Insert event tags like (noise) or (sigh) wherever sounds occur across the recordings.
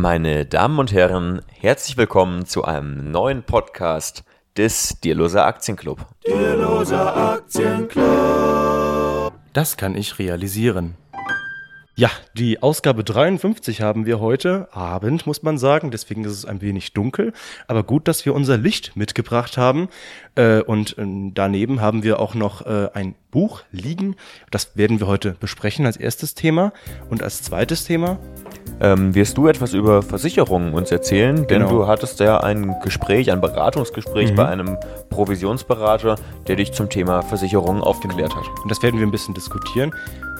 Meine Damen und Herren, herzlich willkommen zu einem neuen Podcast des Dierloser Aktienclub. Dierloser Aktienclub. Das kann ich realisieren. Ja, die Ausgabe 53 haben wir heute Abend, muss man sagen. Deswegen ist es ein wenig dunkel. Aber gut, dass wir unser Licht mitgebracht haben. Äh, und äh, daneben haben wir auch noch äh, ein Buch liegen. Das werden wir heute besprechen als erstes Thema. Und als zweites Thema ähm, wirst du etwas über Versicherungen uns erzählen? Denn Genau. du hattest ja ein Gespräch, ein Beratungsgespräch Mhm. bei einem Provisionsberater, der dich zum Thema Versicherungen aufgeklärt hat. Und das werden wir ein bisschen diskutieren.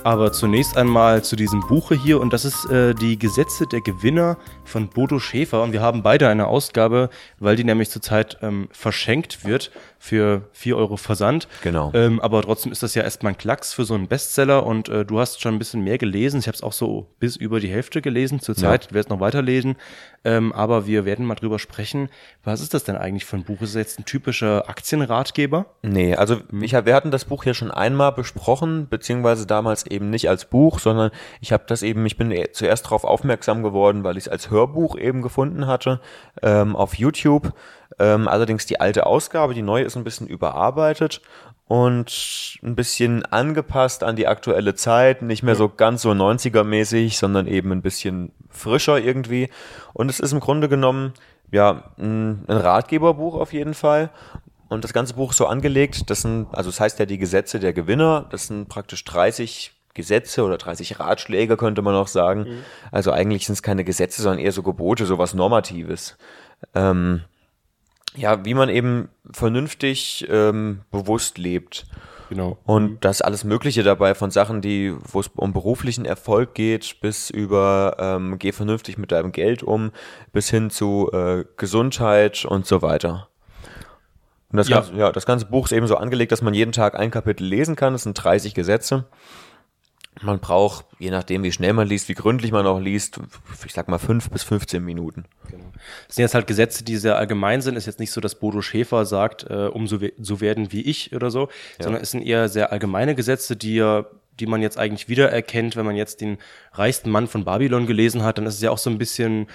Aber zunächst einmal zu diesem Buche hier und das ist äh, die Gesetze der Gewinner von Bodo Schäfer und wir haben beide eine Ausgabe, weil die nämlich zurzeit ähm, verschenkt wird für 4 Euro Versand. Genau. Ähm, aber trotzdem ist das ja erstmal ein Klacks für so einen Bestseller und äh, du hast schon ein bisschen mehr gelesen. Ich habe es auch so bis über die Hälfte gelesen zurzeit. Ich werde es noch weiterlesen. Ähm, aber wir werden mal drüber sprechen. Was ist das denn eigentlich für ein Buch? Ist es jetzt ein typischer Aktienratgeber? Nee, also Mhm. ich hab, wir hatten das Buch hier schon einmal besprochen, beziehungsweise damals eben nicht als Buch, sondern ich habe das eben, ich bin eh zuerst darauf aufmerksam geworden, weil ich es als Hörbuch eben gefunden hatte ähm, auf YouTube. Ähm, allerdings die alte Ausgabe, die neue ist ein bisschen überarbeitet und ein bisschen angepasst an die aktuelle Zeit, nicht mehr so ganz so 90er-mäßig, sondern eben ein bisschen frischer irgendwie. Und es ist im Grunde genommen ja ein ein Ratgeberbuch auf jeden Fall. Und das ganze Buch ist so angelegt, das sind, also es heißt ja die Gesetze der Gewinner, das sind praktisch 30 Gesetze oder 30 Ratschläge, könnte man auch sagen. Also eigentlich sind es keine Gesetze, sondern eher so Gebote, sowas Normatives. Ähm, ja, wie man eben vernünftig ähm, bewusst lebt. Genau. Und da ist alles Mögliche dabei, von Sachen, die, wo es um beruflichen Erfolg geht, bis über ähm, geh vernünftig mit deinem Geld um, bis hin zu äh, Gesundheit und so weiter. Und das, Ja. Ganze, ja, das ganze Buch ist eben so angelegt, dass man jeden Tag ein Kapitel lesen kann. Es sind 30 Gesetze. Man braucht, je nachdem, wie schnell man liest, wie gründlich man auch liest, ich sag mal fünf bis 15 Minuten. Das sind jetzt halt Gesetze, die sehr allgemein sind. Ist jetzt nicht so, dass Bodo Schäfer sagt, äh, um so, we so werden wie ich oder so, sondern es sind eher sehr allgemeine Gesetze, die ja die man jetzt eigentlich wiedererkennt, wenn man jetzt den reichsten Mann von Babylon gelesen hat, dann ist es ja auch so ein bisschen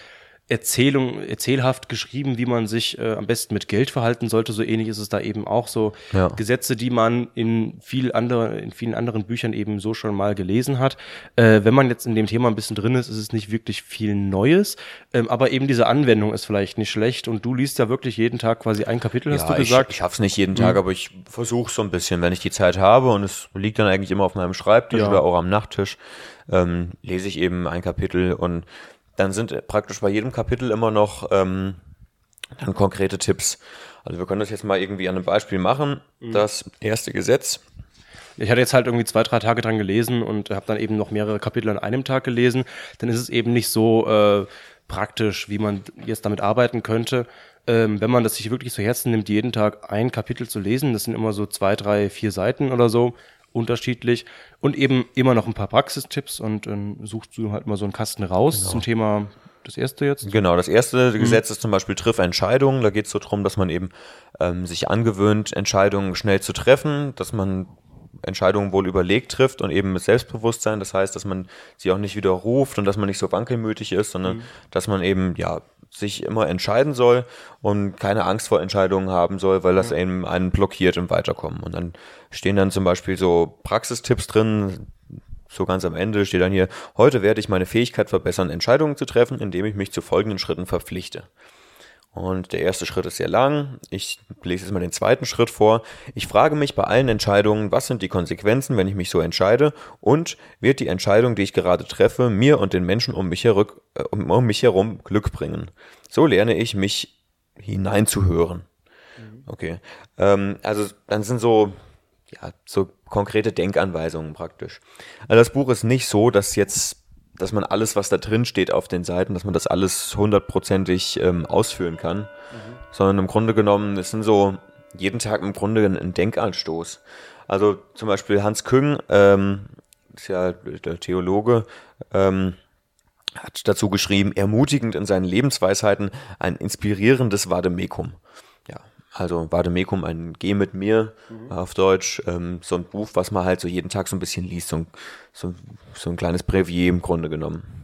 Erzählung, erzählhaft geschrieben, wie man sich äh, am besten mit Geld verhalten sollte. So ähnlich ist es da eben auch so Ja. Gesetze, die man in viel andere, in vielen anderen Büchern eben so schon mal gelesen hat. Äh, wenn man jetzt in dem Thema ein bisschen drin ist, ist es nicht wirklich viel Neues, ähm, aber eben diese Anwendung ist vielleicht nicht schlecht. Und du liest ja wirklich jeden Tag quasi ein Kapitel, hast du gesagt. Ich, ich schaff's nicht jeden Tag, aber ich versuche so ein bisschen, wenn ich die Zeit habe und es liegt dann eigentlich immer auf meinem Schreibtisch Ja. oder auch am Nachttisch, ähm, lese ich eben ein Kapitel und dann sind praktisch bei jedem Kapitel immer noch ähm, dann konkrete Tipps. Also wir können das jetzt mal irgendwie an einem Beispiel machen. Das erste Gesetz. Ich hatte jetzt halt irgendwie zwei, drei Tage dran gelesen und habe dann eben noch mehrere Kapitel an einem Tag gelesen. Dann ist es eben nicht so äh, praktisch, wie man jetzt damit arbeiten könnte. Ähm, wenn man das sich wirklich zu Herzen nimmt, jeden Tag ein Kapitel zu lesen, das sind immer so zwei, drei, vier Seiten oder so, unterschiedlich. Und eben immer noch ein paar Praxistipps und dann suchst du halt mal so einen Kasten raus zum Thema das erste jetzt. Genau, das erste Gesetz ist zum Beispiel Triff Entscheidungen. Da geht es so drum, dass man eben ähm, sich angewöhnt, Entscheidungen schnell zu treffen, dass man Entscheidungen wohl überlegt trifft und eben mit Selbstbewusstsein. Das heißt, dass man sie auch nicht widerruft und dass man nicht so wankelmütig ist, sondern dass man eben ja sich immer entscheiden soll und keine Angst vor Entscheidungen haben soll, weil das eben einen blockiert im Weiterkommen. Und dann stehen dann zum Beispiel so Praxistipps drin, so ganz am Ende steht dann hier, heute werde ich meine Fähigkeit verbessern, Entscheidungen zu treffen, indem ich mich zu folgenden Schritten verpflichte. Und der erste Schritt ist sehr lang. Ich lese jetzt mal den zweiten Schritt vor. Ich frage mich bei allen Entscheidungen, was sind die Konsequenzen, wenn ich mich so entscheide? Und wird die Entscheidung, die ich gerade treffe, mir und den Menschen um mich, herück, äh, um, um mich herum Glück bringen? So lerne ich mich hineinzuhören. Okay. Ähm, also dann sind so, ja, so konkrete Denkanweisungen praktisch. Also das Buch ist nicht so, dass jetzt, dass man alles, was da drin steht auf den Seiten, dass man das alles hundertprozentig ähm, ausführen kann, sondern im Grunde genommen, es sind so jeden Tag im Grunde ein, Denkanstoß. Also zum Beispiel Hans Küng, ähm, ist ja der Theologe, ähm, hat dazu geschrieben, ermutigend in seinen Lebensweisheiten ein inspirierendes Vademekum. Also Vademekum, ein Geh mit mir auf Deutsch, ähm, so ein Buch, was man halt so jeden Tag so ein bisschen liest, so ein, so, so ein kleines Brevier im Grunde genommen.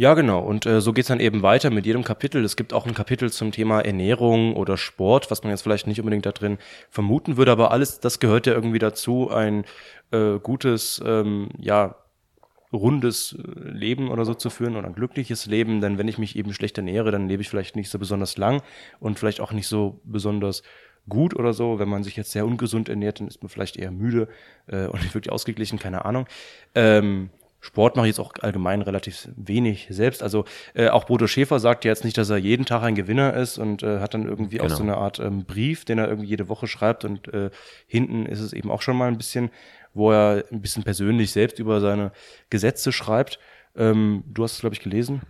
Ja, genau. Und äh, so geht's dann eben weiter mit jedem Kapitel. Es gibt auch ein Kapitel zum Thema Ernährung oder Sport, was man jetzt vielleicht nicht unbedingt da drin vermuten würde, aber alles, das gehört ja irgendwie dazu, ein äh, gutes, ähm, ja, rundes äh, Leben oder so zu führen oder ein glückliches Leben, denn wenn ich mich eben schlecht ernähre, dann lebe ich vielleicht nicht so besonders lang und vielleicht auch nicht so besonders gut oder so. Wenn man sich jetzt sehr ungesund ernährt, dann ist man vielleicht eher müde äh, und nicht wirklich ausgeglichen, keine Ahnung. Ähm, Sport mache ich jetzt auch allgemein relativ wenig selbst. Also äh, auch Bodo Schäfer sagt jetzt nicht, dass er jeden Tag ein Gewinner ist und äh, hat dann irgendwie genau. auch so eine Art ähm, Brief, den er irgendwie jede Woche schreibt und äh, hinten ist es eben auch schon mal ein bisschen, wo er ein bisschen persönlich selbst über seine Gesetze schreibt. Ähm, du hast es, glaube ich, gelesen.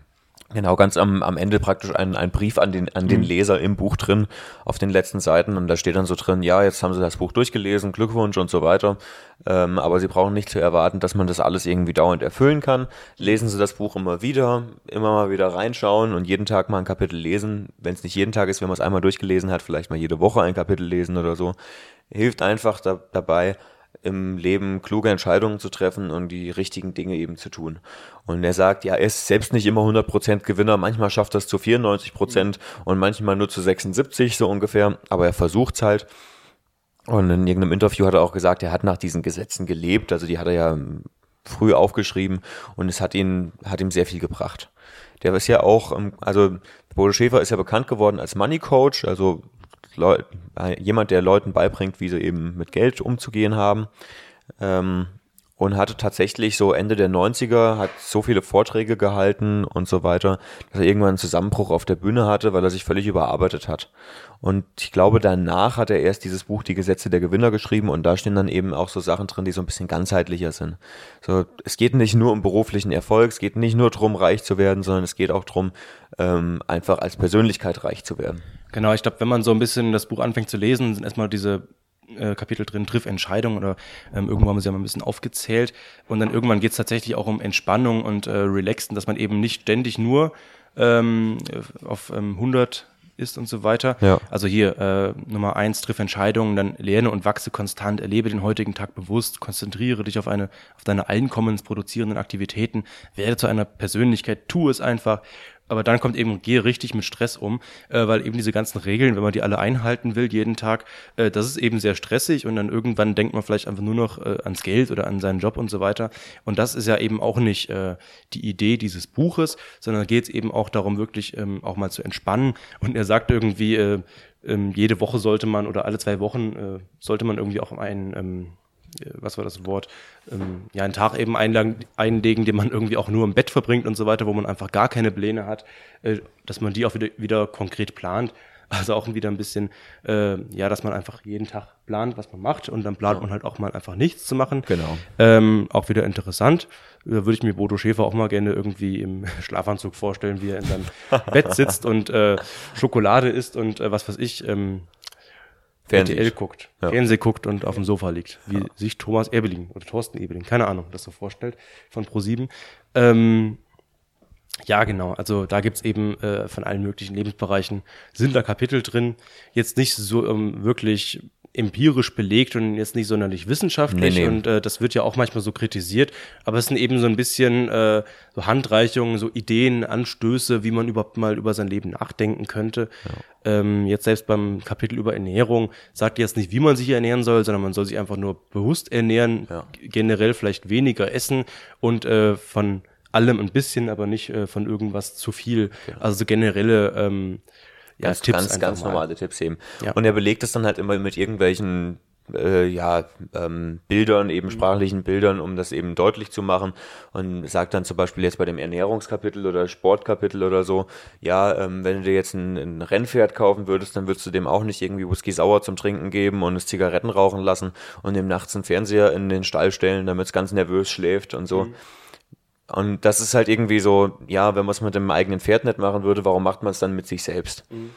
Genau, ganz am, am Ende praktisch ein, ein Brief an den, an den mhm. Leser im Buch drin, auf den letzten Seiten. Und da steht dann so drin, ja, jetzt haben Sie das Buch durchgelesen, Glückwunsch und so weiter. Ähm, aber Sie brauchen nicht zu erwarten, dass man das alles irgendwie dauernd erfüllen kann. Lesen Sie das Buch immer wieder, immer mal wieder reinschauen und jeden Tag mal ein Kapitel lesen. Wenn es nicht jeden Tag ist, wenn man es einmal durchgelesen hat, vielleicht mal jede Woche ein Kapitel lesen oder so. Hilft einfach da, dabei, im Leben kluge Entscheidungen zu treffen und die richtigen Dinge eben zu tun. Und er sagt, ja, er ist selbst nicht immer 100% Gewinner, manchmal schafft er es zu 94% und manchmal nur zu 76 so ungefähr, aber er versucht es halt. Und in irgendeinem Interview hat er auch gesagt, er hat nach diesen Gesetzen gelebt, also die hat er ja früh aufgeschrieben und es hat ihn, hat ihm sehr viel gebracht. Der ist ja auch, also Bodo Schäfer ist ja bekannt geworden als Money Coach, also Leu jemand, der Leuten beibringt, wie sie eben mit Geld umzugehen haben. Ähm, und hatte tatsächlich so Ende der 90er, hat so viele Vorträge gehalten und so weiter, dass er irgendwann einen Zusammenbruch auf der Bühne hatte, weil er sich völlig überarbeitet hat. Und ich glaube, danach hat er erst dieses Buch Die Gesetze der Gewinner geschrieben und da stehen dann eben auch so Sachen drin, die so ein bisschen ganzheitlicher sind. So, es geht nicht nur um beruflichen Erfolg, es geht nicht nur darum, reich zu werden, sondern es geht auch darum, ähm, einfach als Persönlichkeit reich zu werden. Genau, ich glaube, wenn man so ein bisschen das Buch anfängt zu lesen, sind erstmal diese äh, Kapitel drin, Triff Entscheidungen oder ähm, irgendwann haben sie ja mal ein bisschen aufgezählt. Und dann irgendwann geht es tatsächlich auch um Entspannung und äh, Relaxen, dass man eben nicht ständig nur ähm, auf ähm, 100 ist und so weiter. Ja. Also hier äh, Nummer eins, triff Entscheidungen, dann lerne und wachse konstant, erlebe den heutigen Tag bewusst, konzentriere dich auf eine, auf deine einkommensproduzierenden Aktivitäten, werde zu einer Persönlichkeit, tu es einfach aber dann kommt eben, gehe richtig mit Stress um, äh, weil eben diese ganzen Regeln, wenn man die alle einhalten will jeden Tag, äh, das ist eben sehr stressig und dann irgendwann denkt man vielleicht einfach nur noch äh, ans Geld oder an seinen Job und so weiter. Und das ist ja eben auch nicht äh, die Idee dieses Buches, sondern geht es eben auch darum, wirklich ähm, auch mal zu entspannen. Und er sagt irgendwie, äh, ähm, jede Woche sollte man oder alle zwei Wochen äh, sollte man irgendwie auch einen ähm, äh, was war das Wort, ähm, ja, einen Tag eben einlegen, einlegen, den man irgendwie auch nur im Bett verbringt und so weiter, wo man einfach gar keine Pläne hat, äh, dass man die auch wieder, wieder konkret plant. Also auch wieder ein bisschen, äh, ja, dass man einfach jeden Tag plant, was man macht und dann plant man halt auch mal einfach nichts zu machen. Genau. Ähm, auch wieder interessant. Da würde ich mir Bodo Schäfer auch mal gerne irgendwie im (laughs) Schlafanzug vorstellen, wie er in seinem Bett sitzt und äh, Schokolade isst und äh, was weiß ich, ähm, Fernseh. RTL guckt, ja. Fernseh guckt und auf dem Sofa liegt, wie ja. sich Thomas Ebeling oder Thorsten Ebeling, keine Ahnung, das so vorstellt, von Pro7. Ähm, ja, genau. Also da gibt's eben äh, von allen möglichen Lebensbereichen sind da Kapitel drin. Jetzt nicht so ähm, wirklich empirisch belegt und jetzt nicht sonderlich wissenschaftlich nee, nee. und äh, das wird ja auch manchmal so kritisiert, aber es sind eben so ein bisschen äh, so Handreichungen, so Ideen, Anstöße, wie man überhaupt mal über sein Leben nachdenken könnte. Ja. Ähm, jetzt selbst beim Kapitel über Ernährung sagt jetzt nicht, wie man sich ernähren soll, sondern man soll sich einfach nur bewusst ernähren, ja. generell vielleicht weniger essen und äh, von allem ein bisschen, aber nicht äh, von irgendwas zu viel. Ja. Also so generelle ähm, ja, ganz, Tipps ganz, ganz normale Tipps eben. Ja. Und er belegt es dann halt immer mit irgendwelchen äh, ja, ähm, Bildern, eben mhm. sprachlichen Bildern, um das eben deutlich zu machen. Und sagt dann zum Beispiel jetzt bei dem Ernährungskapitel oder Sportkapitel oder so, ja, ähm, wenn du dir jetzt ein, ein Rennpferd kaufen würdest, dann würdest du dem auch nicht irgendwie Whisky sauer zum Trinken geben und es Zigaretten rauchen lassen und dem nachts einen Fernseher in den Stall stellen, damit es ganz nervös schläft und so. Mhm. Und das ist halt irgendwie so, ja, wenn man es mit dem eigenen Pferd nicht machen würde, warum macht man es dann mit sich selbst? Mhm.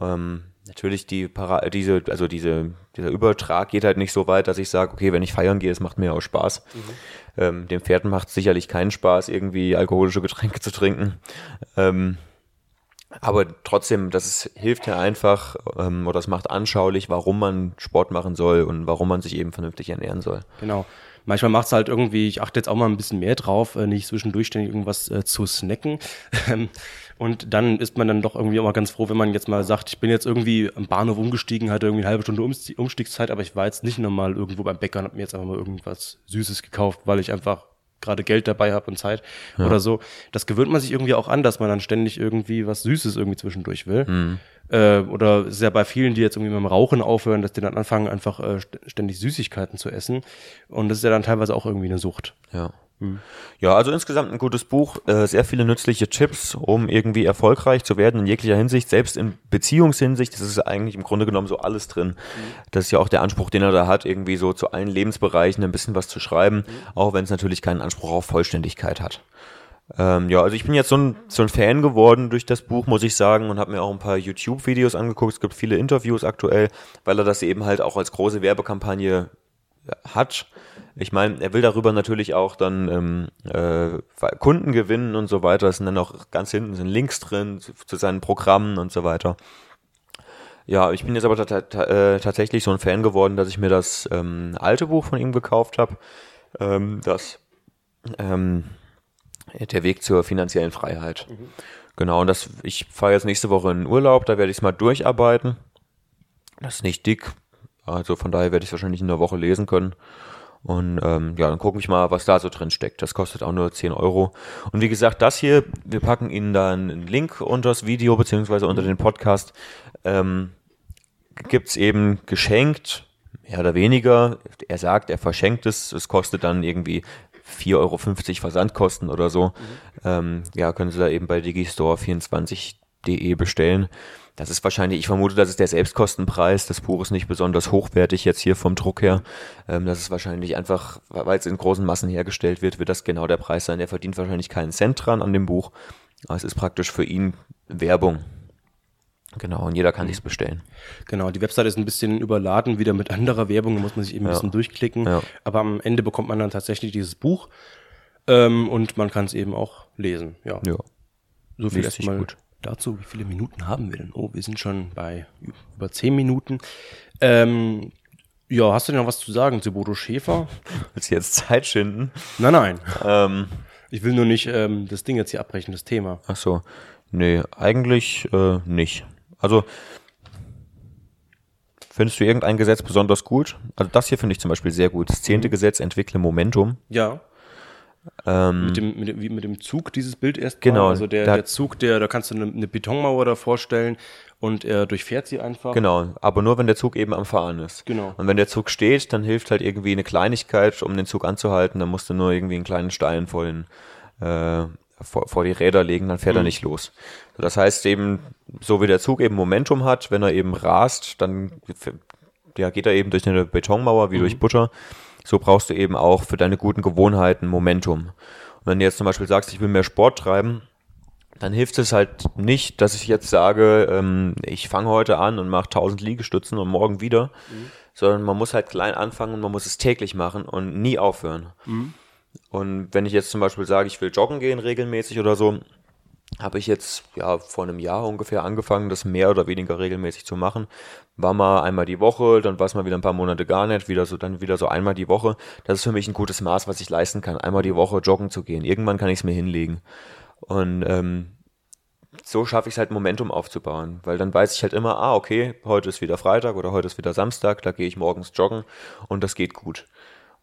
Ähm, natürlich die Para diese, also diese, dieser Übertrag geht halt nicht so weit, dass ich sage, okay, wenn ich feiern gehe, es macht mir auch Spaß. Mhm. Ähm, dem Pferd macht sicherlich keinen Spaß, irgendwie alkoholische Getränke zu trinken. Ähm, aber trotzdem, das ist, hilft ja einfach ähm, oder das macht anschaulich, warum man Sport machen soll und warum man sich eben vernünftig ernähren soll. Genau. Manchmal macht es halt irgendwie, ich achte jetzt auch mal ein bisschen mehr drauf, äh, nicht zwischendurch ständig irgendwas äh, zu snacken. Ähm, und dann ist man dann doch irgendwie auch mal ganz froh, wenn man jetzt mal sagt, ich bin jetzt irgendwie am Bahnhof umgestiegen, hatte irgendwie eine halbe Stunde Umstiegszeit, aber ich war jetzt nicht normal irgendwo beim Bäcker und habe mir jetzt einfach mal irgendwas Süßes gekauft, weil ich einfach gerade Geld dabei habe und Zeit ja. oder so. Das gewöhnt man sich irgendwie auch an, dass man dann ständig irgendwie was Süßes irgendwie zwischendurch will. Mhm. Äh, oder ist ja bei vielen, die jetzt irgendwie mit dem Rauchen aufhören, dass die dann anfangen, einfach äh, ständig Süßigkeiten zu essen. Und das ist ja dann teilweise auch irgendwie eine Sucht. Ja. Hm. Ja, also insgesamt ein gutes Buch, äh, sehr viele nützliche Tipps, um irgendwie erfolgreich zu werden in jeglicher Hinsicht, selbst in Beziehungshinsicht, das ist eigentlich im Grunde genommen so alles drin. Mhm. Das ist ja auch der Anspruch, den er da hat, irgendwie so zu allen Lebensbereichen ein bisschen was zu schreiben, mhm. auch wenn es natürlich keinen Anspruch auf Vollständigkeit hat. Ähm, ja, also ich bin jetzt so ein, so ein Fan geworden durch das Buch, muss ich sagen, und habe mir auch ein paar YouTube-Videos angeguckt. Es gibt viele Interviews aktuell, weil er das eben halt auch als große Werbekampagne hat. Ich meine, er will darüber natürlich auch dann ähm, äh, Kunden gewinnen und so weiter. Es sind dann auch ganz hinten sind Links drin zu, zu seinen Programmen und so weiter. Ja, ich bin jetzt aber äh, tatsächlich so ein Fan geworden, dass ich mir das ähm, alte Buch von ihm gekauft habe. Ähm, das ähm, der Weg zur finanziellen Freiheit. Mhm. Genau, und das, ich fahre jetzt nächste Woche in Urlaub, da werde ich es mal durcharbeiten. Das ist nicht dick, also von daher werde ich es wahrscheinlich in der Woche lesen können. Und ähm, ja, dann gucke ich mal, was da so drin steckt. Das kostet auch nur 10 Euro. Und wie gesagt, das hier, wir packen Ihnen da einen Link unter das Video, beziehungsweise unter den Podcast. Ähm, Gibt eben geschenkt, mehr oder weniger. Er sagt, er verschenkt es. Es kostet dann irgendwie 4,50 Euro Versandkosten oder so. Mhm. Ähm, ja, können Sie da eben bei digistore24.de bestellen. Das ist wahrscheinlich, ich vermute, das ist der Selbstkostenpreis. Das Buch ist nicht besonders hochwertig jetzt hier vom Druck her. Ähm, das ist wahrscheinlich einfach, weil es in großen Massen hergestellt wird, wird das genau der Preis sein. Er verdient wahrscheinlich keinen Cent dran an dem Buch. Aber es ist praktisch für ihn Werbung. Genau, und jeder kann sich's bestellen. Genau, die Webseite ist ein bisschen überladen wieder mit (laughs) anderer Werbung, da muss man sich eben ein bisschen durchklicken. Ja. Aber am Ende bekommt man dann tatsächlich dieses Buch ähm, und man kann es eben auch lesen. Ja. ja. So viel erstmal gut dazu. Wie viele Minuten haben wir denn? Oh, wir sind schon bei über zehn Minuten. Ähm, ja, hast du denn noch was zu sagen zu Bodo Schäfer? (laughs) Willst du jetzt Zeit schinden? Nein, nein. Ähm, ich will nur nicht ähm, das Ding jetzt hier abbrechen, das Thema. Ach so. Nee, eigentlich äh, nicht. Also, findest du irgendein Gesetz besonders gut? Also, das hier finde ich zum Beispiel sehr gut. Das zehnte mhm. Gesetz, entwickle Momentum. Ja. Ähm, mit, dem, mit, dem, wie mit dem Zug dieses Bild erst genau also der, der, Zug der da kannst du eine, eine, Betonmauer da vorstellen und er durchfährt sie einfach genau aber nur wenn der Zug eben am Fahren ist genau und wenn der Zug steht dann hilft halt irgendwie eine Kleinigkeit um den Zug anzuhalten dann musst du nur irgendwie einen kleinen Stein vor den äh, vor, vor die Räder legen dann fährt mhm. er nicht los das heißt eben so wie der Zug eben Momentum hat wenn er eben rast dann ja, geht er eben durch eine Betonmauer wie mhm. durch Butter so brauchst du eben auch für deine guten Gewohnheiten Momentum. Und wenn du jetzt zum Beispiel sagst, ich will mehr Sport treiben, dann hilft es halt nicht, dass ich jetzt sage, ähm, ich fange heute an und mache 1000 Liegestützen und morgen wieder, mhm. sondern man muss halt klein anfangen und man muss es täglich machen und nie aufhören. Mhm. Und wenn ich jetzt zum Beispiel sage, ich will joggen gehen regelmäßig oder so, habe ich jetzt ja vor einem Jahr ungefähr angefangen, das mehr oder weniger regelmäßig zu machen. War mal einmal die Woche, dann war es mal wieder ein paar Monate gar nicht, wieder so, dann wieder so einmal die Woche. Das ist für mich ein gutes Maß, was ich leisten kann, einmal die Woche joggen zu gehen. Irgendwann kann ich es mir hinlegen. Und ähm, so schaffe ich es halt Momentum aufzubauen, weil dann weiß ich halt immer, ah, okay, heute ist wieder Freitag oder heute ist wieder Samstag, da gehe ich morgens joggen und das geht gut.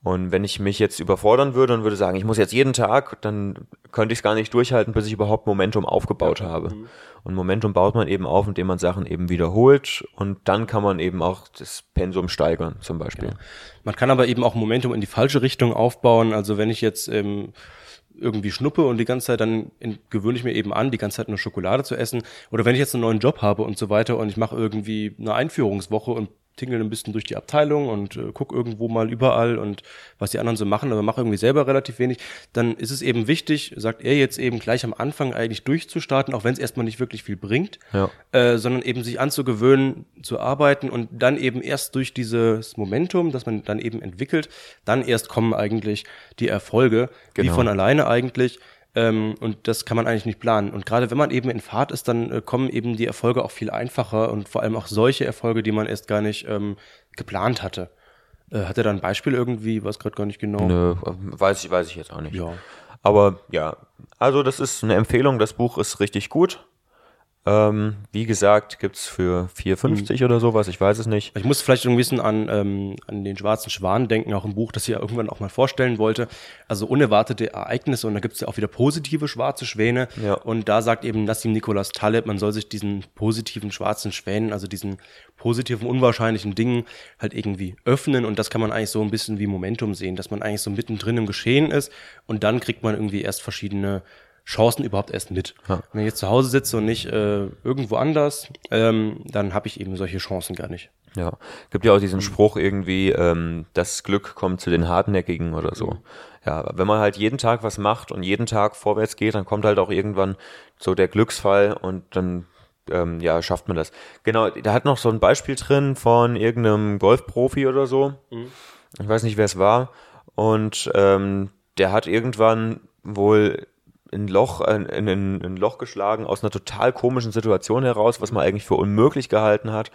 Und wenn ich mich jetzt überfordern würde und würde sagen, ich muss jetzt jeden Tag, dann könnte ich es gar nicht durchhalten, bis ich überhaupt Momentum aufgebaut ja. habe. Mhm. Und Momentum baut man eben auf, indem man Sachen eben wiederholt und dann kann man eben auch das Pensum steigern, zum Beispiel. Genau. Man kann aber eben auch Momentum in die falsche Richtung aufbauen. Also wenn ich jetzt ähm, irgendwie schnuppe und die ganze Zeit dann gewöhne ich mir eben an, die ganze Zeit nur Schokolade zu essen. Oder wenn ich jetzt einen neuen Job habe und so weiter und ich mache irgendwie eine Einführungswoche und tingel ein bisschen durch die Abteilung und äh, guck irgendwo mal überall und was die anderen so machen, aber mache irgendwie selber relativ wenig, dann ist es eben wichtig, sagt er jetzt eben gleich am Anfang eigentlich durchzustarten, auch wenn es erstmal nicht wirklich viel bringt, ja. äh, sondern eben sich anzugewöhnen, zu arbeiten und dann eben erst durch dieses Momentum, das man dann eben entwickelt, dann erst kommen eigentlich die Erfolge, genau. wie von alleine eigentlich. Ähm, und das kann man eigentlich nicht planen. Und gerade wenn man eben in Fahrt ist, dann äh, kommen eben die Erfolge auch viel einfacher und vor allem auch solche Erfolge, die man erst gar nicht ähm, geplant hatte. Äh, hat er da ein Beispiel irgendwie? Weiß gerade gar nicht genau. Nö, weiß ich, weiß ich jetzt auch nicht. Ja. Aber ja, also das ist eine Empfehlung. Das Buch ist richtig gut. Ähm, wie gesagt, gibt's für 4,50 oder sowas, ich weiß es nicht. Ich muss vielleicht ein bisschen an, ähm, an den schwarzen Schwan denken, auch im Buch, das ich ja irgendwann auch mal vorstellen wollte. Also unerwartete Ereignisse und da gibt's ja auch wieder positive schwarze Schwäne. Ja. Und da sagt eben Nassim Nicholas Taleb, man soll sich diesen positiven schwarzen Schwänen, also diesen positiven, unwahrscheinlichen Dingen halt irgendwie öffnen. Und das kann man eigentlich so ein bisschen wie Momentum sehen, dass man eigentlich so mittendrin im Geschehen ist und dann kriegt man irgendwie erst verschiedene Chancen überhaupt erst mit. Ja. Wenn ich jetzt zu Hause sitze und nicht äh, irgendwo anders, ähm, dann habe ich eben solche Chancen gar nicht. Ja, gibt ja auch diesen Spruch irgendwie, ähm, das Glück kommt zu den Hartnäckigen oder so. Ja, wenn man halt jeden Tag was macht und jeden Tag vorwärts geht, dann kommt halt auch irgendwann so der Glücksfall und dann ähm, ja, schafft man das. Genau, da hat noch so ein Beispiel drin von irgendeinem Golfprofi oder so. Ich weiß nicht, wer es war. Und ähm, der hat irgendwann wohl ein Loch, ein, ein, ein Loch geschlagen aus einer total komischen Situation heraus, was man eigentlich für unmöglich gehalten hat.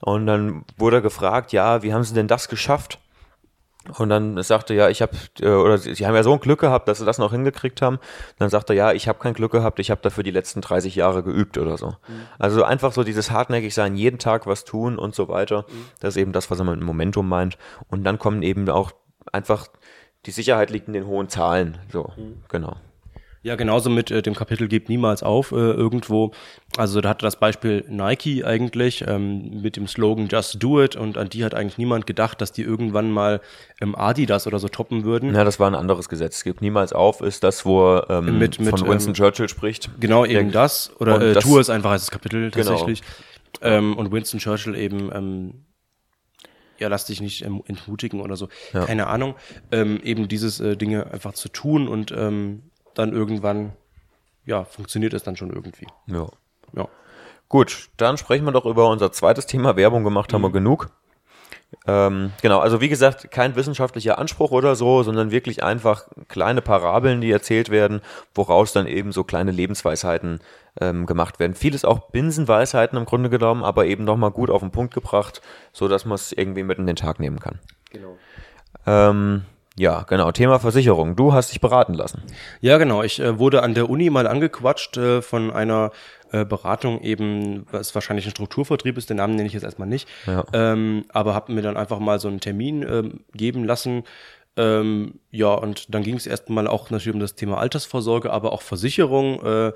Und dann wurde er gefragt, ja, wie haben Sie denn das geschafft? Und dann sagte er, ja, ich habe, oder sie, sie haben ja so ein Glück gehabt, dass sie das noch hingekriegt haben. dann sagte er, ja, ich habe kein Glück gehabt, ich habe dafür die letzten 30 Jahre geübt oder so. Also einfach so dieses hartnäckig sein, jeden Tag was tun und so weiter. Das ist eben das, was er mit Momentum meint. Und dann kommen eben auch einfach, die Sicherheit liegt in den hohen Zahlen. So, genau. Ja, genauso mit äh, dem Kapitel Gebt niemals auf äh, irgendwo. Also da hatte das Beispiel Nike eigentlich ähm, mit dem Slogan Just Do It und an die hat eigentlich niemand gedacht, dass die irgendwann mal ähm, Adidas oder so toppen würden. Ja, das war ein anderes Gesetz. Es gibt niemals auf, ist das, wo ähm, Mit- mit, von Winston ähm, Churchill spricht. Genau, eben das. Oder äh, das- Tu es einfach als Kapitel Genau. tatsächlich. Ähm, und Winston Churchill eben, ähm, ja, lass dich nicht ähm, entmutigen oder so. Ja. Keine Ahnung. Ähm, eben dieses äh, Dinge einfach zu tun und ähm, dann irgendwann, ja, funktioniert es dann schon irgendwie. Ja. Ja. Gut, dann sprechen wir doch über unser zweites Thema. Werbung gemacht haben wir genug. Ähm, genau, also wie gesagt, kein wissenschaftlicher Anspruch oder so, sondern wirklich einfach kleine Parabeln, die erzählt werden, woraus dann eben so kleine Lebensweisheiten ähm, gemacht werden. Vieles auch Binsenweisheiten im Grunde genommen, aber eben nochmal gut auf den Punkt gebracht, so dass man es irgendwie mit in den Tag nehmen kann. Genau. Ähm, ja, genau, Thema Versicherung. Du hast dich beraten lassen. Ja, genau. Ich äh, wurde an der Uni mal angequatscht äh, von einer äh, Beratung eben, was wahrscheinlich ein Strukturvertrieb ist, den Namen nenne ich jetzt erstmal nicht, Ja. ähm, aber habe mir dann einfach mal so einen Termin ähm, geben lassen. Ähm, ja, und dann ging es erstmal auch natürlich um das Thema Altersvorsorge, aber auch Versicherung. Äh,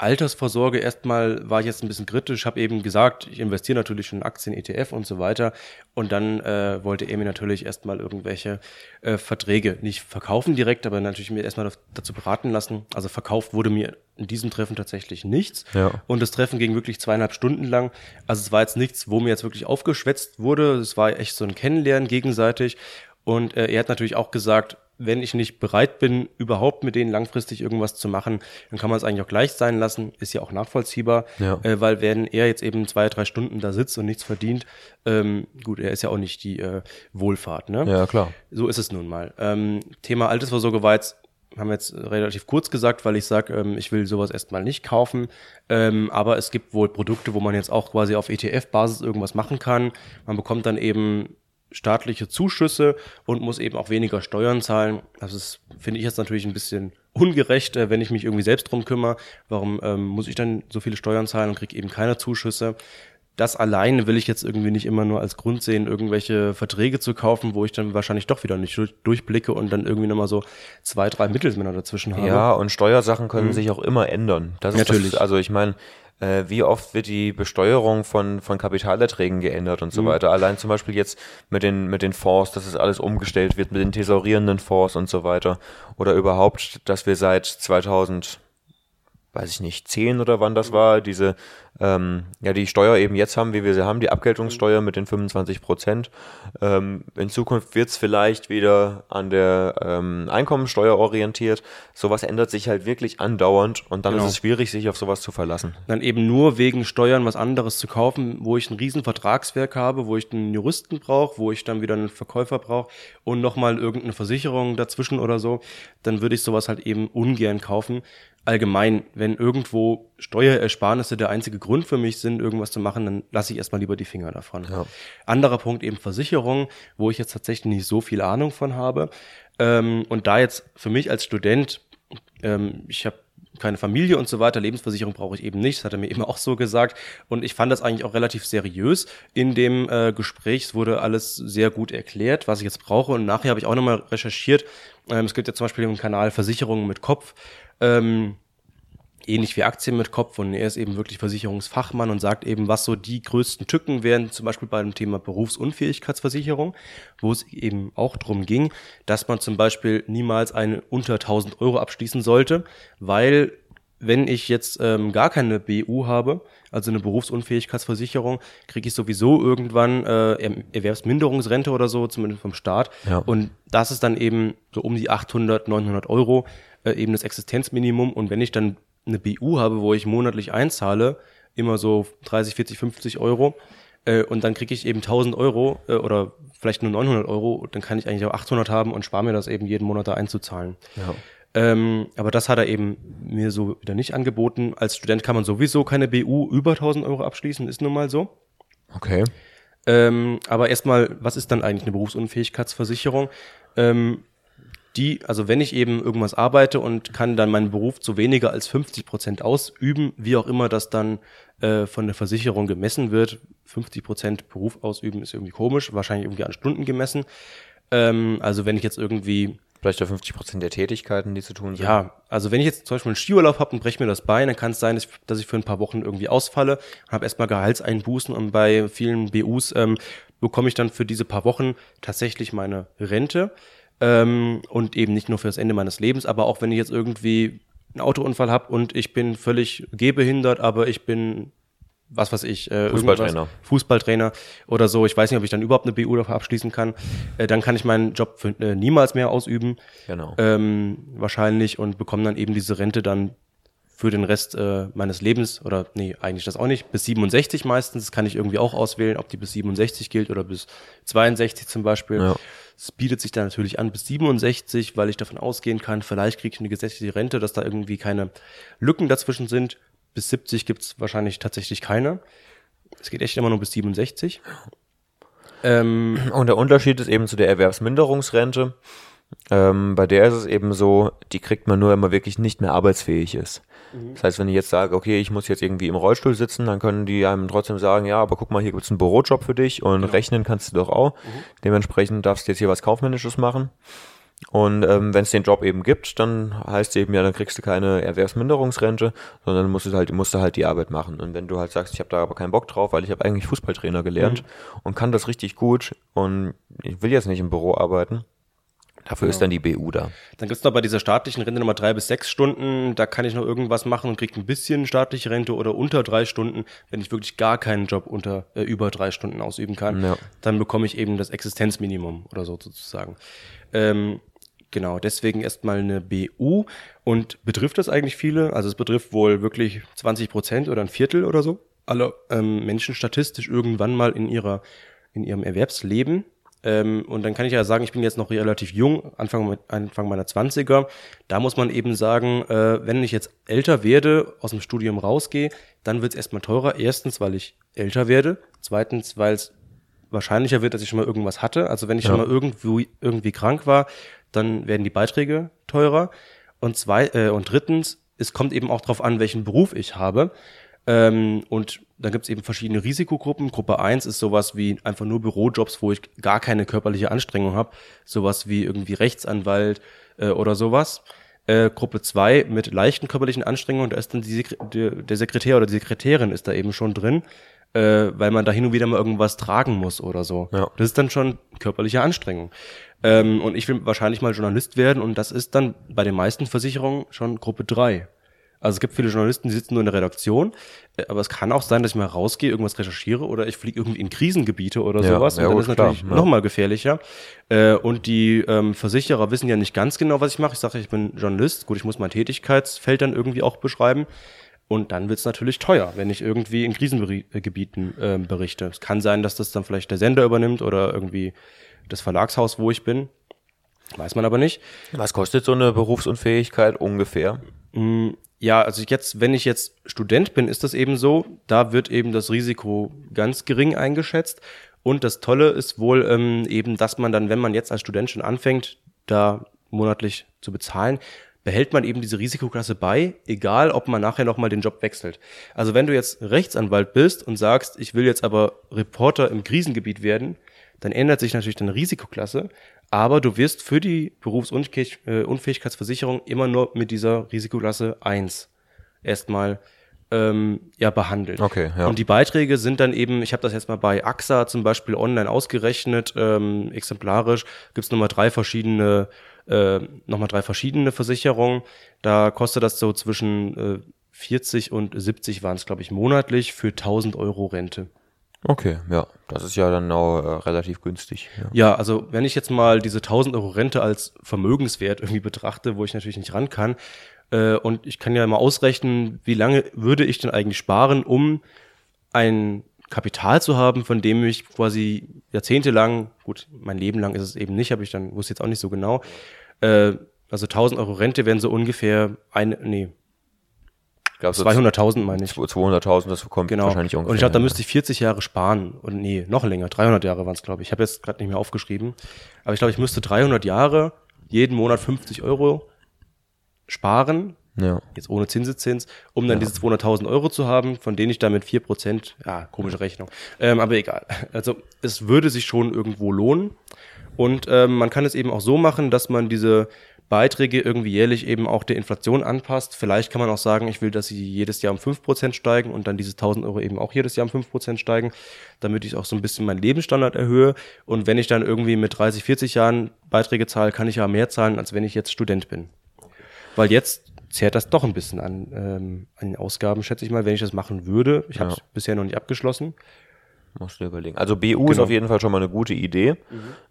Altersvorsorge erstmal war ich jetzt ein bisschen kritisch, habe eben gesagt, ich investiere natürlich schon in Aktien, ETF und so weiter. Und dann äh, wollte er mir natürlich erstmal irgendwelche äh, Verträge nicht verkaufen direkt, aber natürlich mir erstmal dazu beraten lassen. Also verkauft wurde mir in diesem Treffen tatsächlich nichts. Ja. Und das Treffen ging wirklich zweieinhalb Stunden lang. Also es war jetzt nichts, wo mir jetzt wirklich aufgeschwätzt wurde. Es war echt so ein Kennenlernen gegenseitig. Und äh, er hat natürlich auch gesagt, wenn ich nicht bereit bin, überhaupt mit denen langfristig irgendwas zu machen, dann kann man es eigentlich auch gleich sein lassen. Ist ja auch nachvollziehbar, Ja. äh, weil wenn er jetzt eben zwei, drei Stunden da sitzt und nichts verdient, ähm, gut, er ist ja auch nicht die äh, Wohlfahrt, ne? Ja, klar. So ist es nun mal. Ähm, Thema Altersvorsorge war jetzt, haben wir jetzt relativ kurz gesagt, weil ich sage, ähm, ich will sowas erstmal nicht kaufen. Ähm, aber es gibt wohl Produkte, wo man jetzt auch quasi auf ETF-Basis irgendwas machen kann. Man bekommt dann eben staatliche Zuschüsse und muss eben auch weniger Steuern zahlen. Das ist, finde ich jetzt natürlich ein bisschen ungerecht, äh, wenn ich mich irgendwie selbst drum kümmere. Warum ähm, muss ich dann so viele Steuern zahlen und kriege eben keine Zuschüsse? Das alleine will ich jetzt irgendwie nicht immer nur als Grund sehen, irgendwelche Verträge zu kaufen, wo ich dann wahrscheinlich doch wieder nicht durch, durchblicke und dann irgendwie nochmal so zwei, drei Mittelsmänner dazwischen habe. Ja, und Steuersachen können sich auch immer ändern. Das ist Natürlich. Das, also ich meine, äh, wie oft wird die Besteuerung von, von Kapitalerträgen geändert und so weiter. Allein zum Beispiel jetzt mit den, mit den Fonds, dass es alles umgestellt wird, mit den tesorierenden Fonds und so weiter. Oder überhaupt, dass wir seit 2000, weiß ich nicht, 10 oder wann das war, diese, ähm, ja, die Steuer eben jetzt haben, wie wir sie haben, die Abgeltungssteuer mit den 25 Prozent. Ähm, in Zukunft wird es vielleicht wieder an der ähm, Einkommensteuer orientiert. Sowas ändert sich halt wirklich andauernd und dann Genau. ist es schwierig, sich auf sowas zu verlassen. dann eben nur wegen Steuern was anderes zu kaufen, wo ich ein riesen Vertragswerk habe, wo ich einen Juristen brauche, wo ich dann wieder einen Verkäufer brauche und nochmal irgendeine Versicherung dazwischen oder so, dann würde ich sowas halt eben ungern kaufen. allgemein, wenn irgendwo Steuerersparnisse der einzige Grund für mich sind, irgendwas zu machen, dann lasse ich erstmal lieber die Finger davon. Ja. Anderer Punkt eben Versicherung, wo ich jetzt tatsächlich nicht so viel Ahnung von habe. Ähm, und da jetzt für mich als Student, ähm, ich habe keine Familie und so weiter. Lebensversicherung brauche ich eben nicht. Das hat er mir (laughs) immer auch so gesagt. Und ich fand das eigentlich auch relativ seriös in dem äh, Gespräch. Es wurde alles sehr gut erklärt, was ich jetzt brauche. Und nachher habe ich auch nochmal recherchiert. Ähm, es gibt ja zum Beispiel im Kanal Versicherungen mit Kopf. Ähm, ähnlich wie Aktien mit Kopf und er ist eben wirklich Versicherungsfachmann und sagt eben, was so die größten Tücken wären, zum Beispiel bei dem Thema Berufsunfähigkeitsversicherung, wo es eben auch darum ging, dass man zum Beispiel niemals eine unter 1000 Euro abschließen sollte, weil wenn ich jetzt ähm, gar keine BU habe, also eine Berufsunfähigkeitsversicherung, kriege ich sowieso irgendwann äh, Erwerbsminderungsrente oder so, zumindest vom Staat. Ja. Und das ist dann eben so um die 800, 900 Euro äh, eben das Existenzminimum. Und wenn ich dann eine BU habe, wo ich monatlich einzahle, immer so 30, 40, 50 Euro, äh, und dann kriege ich eben 1000 Euro äh, oder vielleicht nur 900 Euro, dann kann ich eigentlich auch 800 haben und spare mir das eben jeden Monat da einzuzahlen. Ja. Ähm, aber das hat er eben mir so wieder nicht angeboten. Als Student kann man sowieso keine BU über 1000 Euro abschließen, ist nun mal so. Okay. Ähm, aber erstmal, was ist dann eigentlich eine Berufsunfähigkeitsversicherung? Ähm, die, also wenn ich eben irgendwas arbeite und kann dann meinen Beruf zu weniger als 50 Prozent ausüben, wie auch immer das dann äh, von der Versicherung gemessen wird, 50 Prozent Beruf ausüben ist irgendwie komisch, wahrscheinlich irgendwie an Stunden gemessen. Ähm, also wenn ich jetzt irgendwie Vielleicht ja 50 Prozent der Tätigkeiten, die zu tun sind. Ja, also wenn ich jetzt zum Beispiel einen Skiurlaub habe und breche mir das Bein, dann kann es sein, dass ich, dass ich, für ein paar Wochen irgendwie ausfalle und habe erstmal Gehaltseinbußen und bei vielen BUs ähm, bekomme ich dann für diese paar Wochen tatsächlich meine Rente. Ähm, und eben nicht nur für das Ende meines Lebens, aber auch wenn ich jetzt irgendwie einen Autounfall habe und ich bin völlig gehbehindert, aber ich bin was weiß ich, äh, Fußballtrainer. Fußballtrainer oder so. Ich weiß nicht, ob ich dann überhaupt eine BU dafür abschließen kann. Äh, dann kann ich meinen Job für, äh, niemals mehr ausüben. Genau. Ähm, wahrscheinlich und bekomme dann eben diese Rente dann für den Rest äh, meines Lebens oder nee, eigentlich das auch nicht, bis 67 meistens, das kann ich irgendwie auch auswählen, ob die bis 67 gilt oder bis 62 zum Beispiel. Ja. Es bietet sich da natürlich an bis 67, weil ich davon ausgehen kann, vielleicht kriege ich eine gesetzliche Rente, dass da irgendwie keine Lücken dazwischen sind. Bis 70 gibt's wahrscheinlich tatsächlich keine. Es geht echt immer nur bis 67. Ähm, Und der Unterschied ist eben zu der Erwerbsminderungsrente. Ähm, bei der ist es eben so, die kriegt man nur, wenn man wirklich nicht mehr arbeitsfähig ist. Mhm. Das heißt, wenn ich jetzt sage, okay, ich muss jetzt irgendwie im Rollstuhl sitzen, dann können die einem trotzdem sagen, ja, aber guck mal, hier gibt's einen Bürojob für dich und genau. rechnen kannst du doch auch. Mhm. Dementsprechend darfst du jetzt hier was Kaufmännisches machen. Und ähm, wenn es den Job eben gibt, dann heißt es eben ja, dann kriegst du keine Erwerbsminderungsrente, sondern musst du halt, musst du halt die Arbeit machen. Und wenn du halt sagst, ich habe da aber keinen Bock drauf, weil ich habe eigentlich Fußballtrainer gelernt mhm. und kann das richtig gut und ich will jetzt nicht im Büro arbeiten, Dafür genau. ist dann die BU da. Dann gibt's noch bei dieser staatlichen Rente nochmal drei bis sechs Stunden. Da kann ich noch irgendwas machen und kriege ein bisschen staatliche Rente oder unter drei Stunden, wenn ich wirklich gar keinen Job unter äh, über drei Stunden ausüben kann. Ja. Dann bekomme ich eben das Existenzminimum oder so sozusagen. Ähm, genau, deswegen erstmal eine BU. Und betrifft das eigentlich viele? Also es betrifft wohl wirklich 20 Prozent oder ein Viertel oder so. Alle ähm, Menschen statistisch irgendwann mal in ihrer in ihrem Erwerbsleben ähm, und dann kann ich ja sagen, ich bin jetzt noch relativ jung, Anfang, Anfang meiner Zwanziger. Da muss man eben sagen, äh, wenn ich jetzt älter werde, aus dem Studium rausgehe, dann wird es erstmal teurer. Erstens, weil ich älter werde. Zweitens, weil es wahrscheinlicher wird, dass ich schon mal irgendwas hatte. Also wenn ich ja. schon mal irgendwo, irgendwie krank war, dann werden die Beiträge teurer. Und zwei, äh, und drittens, es kommt eben auch darauf an, welchen Beruf ich habe. Ähm, und dann gibt es eben verschiedene Risikogruppen. Gruppe 1 ist sowas wie einfach nur Bürojobs, wo ich gar keine körperliche Anstrengung habe. Sowas wie irgendwie Rechtsanwalt äh, oder sowas. Äh, Gruppe 2 mit leichten körperlichen Anstrengungen, da ist dann die, die, der Sekretär oder die Sekretärin ist da eben schon drin, äh, weil man da hin und wieder mal irgendwas tragen muss oder so. Ja. Das ist dann schon körperliche Anstrengung. Ähm, und ich will wahrscheinlich mal Journalist werden und das ist dann bei den meisten Versicherungen schon Gruppe 3. Also es gibt viele Journalisten, die sitzen nur in der Redaktion, äh, aber es kann auch sein, dass ich mal rausgehe, irgendwas recherchiere oder ich fliege irgendwie in Krisengebiete oder ja, sowas. Ja, und dann ist natürlich ja. nochmal gefährlicher. Äh, und die ähm, Versicherer wissen ja nicht ganz genau, was ich mache. Ich sage, ich bin Journalist. Gut, ich muss mein Tätigkeitsfeld dann irgendwie auch beschreiben. Und dann wird es natürlich teuer, wenn ich irgendwie in Krisengebieten äh, berichte. Es kann sein, dass das dann vielleicht der Sender übernimmt oder irgendwie das Verlagshaus, wo ich bin. Weiß man aber nicht. Was kostet so eine Berufsunfähigkeit ungefähr? Ja, also jetzt, wenn ich jetzt Student bin, ist das eben so, da wird eben das Risiko ganz gering eingeschätzt. Und das Tolle ist wohl ähm, eben, dass man dann, wenn man jetzt als Student schon anfängt, da monatlich zu bezahlen, behält man eben diese Risikoklasse bei, egal ob man nachher nochmal den Job wechselt. Also wenn du jetzt Rechtsanwalt bist und sagst, ich will jetzt aber Reporter im Krisengebiet werden, dann ändert sich natürlich deine Risikoklasse, aber du wirst für die Berufsunfähigkeitsversicherung immer nur mit dieser Risikoklasse 1 erstmal ähm, ja behandelt. Okay, ja. Und die Beiträge sind dann eben, ich habe das jetzt mal bei AXA zum Beispiel online ausgerechnet, ähm, exemplarisch gibt es nochmal drei verschiedene, äh, nochmal drei verschiedene Versicherungen. Da kostet das so zwischen äh, 40 und 70 waren es, glaube ich, monatlich für 1000 Euro Rente. Okay, ja, das ist ja dann auch äh, relativ günstig. Ja. Ja, also wenn ich jetzt mal diese 1000 Euro Rente als Vermögenswert irgendwie betrachte, wo ich natürlich nicht ran kann, äh, und ich kann ja mal ausrechnen, wie lange würde ich denn eigentlich sparen, um ein Kapital zu haben, von dem ich quasi jahrzehntelang, gut, mein Leben lang ist es eben nicht, habe ich dann, wusste jetzt auch nicht so genau, äh, also 1000 Euro Rente wären so ungefähr eine, nee, 200.000 meine ich. 200.000, das kommt Genau. wahrscheinlich ungefähr. und ich glaube, da müsste ich 40 Jahre sparen. Und nee, noch länger. 300 Jahre waren es, glaube ich. Ich habe jetzt gerade nicht mehr aufgeschrieben. Aber ich glaube, ich müsste 300 Jahre jeden Monat 50 Euro sparen. ja. Jetzt ohne Zinseszins, um dann diese 200.000 Euro zu haben, von denen ich dann mit 4%, ja, komische Rechnung, ähm, aber egal. Also es würde sich schon irgendwo lohnen. Und ähm, man kann es eben auch so machen, dass man diese Beiträge irgendwie jährlich eben auch der Inflation anpasst. Vielleicht kann man auch sagen, ich will, dass sie jedes Jahr um 5% steigen und dann diese 1000 Euro eben auch jedes Jahr um 5% steigen, damit ich auch so ein bisschen meinen Lebensstandard erhöhe. Und wenn ich dann irgendwie mit 30, 40 Jahren Beiträge zahle, kann ich ja mehr zahlen, als wenn ich jetzt Student bin. Weil jetzt zehrt das doch ein bisschen an, ähm, an den Ausgaben, schätze ich mal, wenn ich das machen würde. Ich habe es Ja. bisher noch nicht abgeschlossen. Musst du überlegen. Also BU ist Genau. auf jeden Fall schon mal eine gute Idee.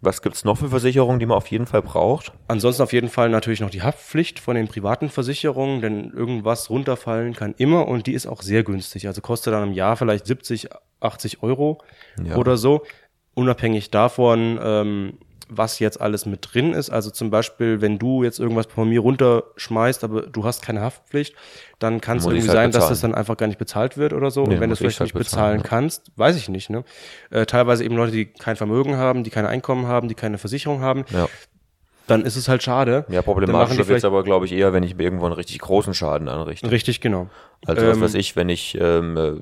Was gibt's noch für Versicherungen, die man auf jeden Fall braucht? Ansonsten auf jeden Fall natürlich noch die Haftpflicht von den privaten Versicherungen, denn irgendwas runterfallen kann immer und die ist auch sehr günstig. Also kostet dann im Jahr vielleicht 70, 80 Euro Ja. oder so, unabhängig davon, ähm, was jetzt alles mit drin ist. Also zum Beispiel, wenn du jetzt irgendwas von mir runterschmeißt, aber du hast keine Haftpflicht, dann kann es irgendwie halt sein, dass bezahlen. das dann einfach gar nicht bezahlt wird oder so. Nee, und wenn du es vielleicht halt nicht bezahlen bezahlen, kannst, weiß ich nicht. Ne? Äh, teilweise eben Leute, die kein Vermögen haben, die kein Einkommen haben, die keine Versicherung haben, Ja. dann ist es halt schade. Ja, problematischer wird's vielleicht- aber, glaube ich, eher, wenn ich mir irgendwo einen richtig großen Schaden anrichte. Richtig, genau. Also was Ähm, weiß ich, wenn ich ähm,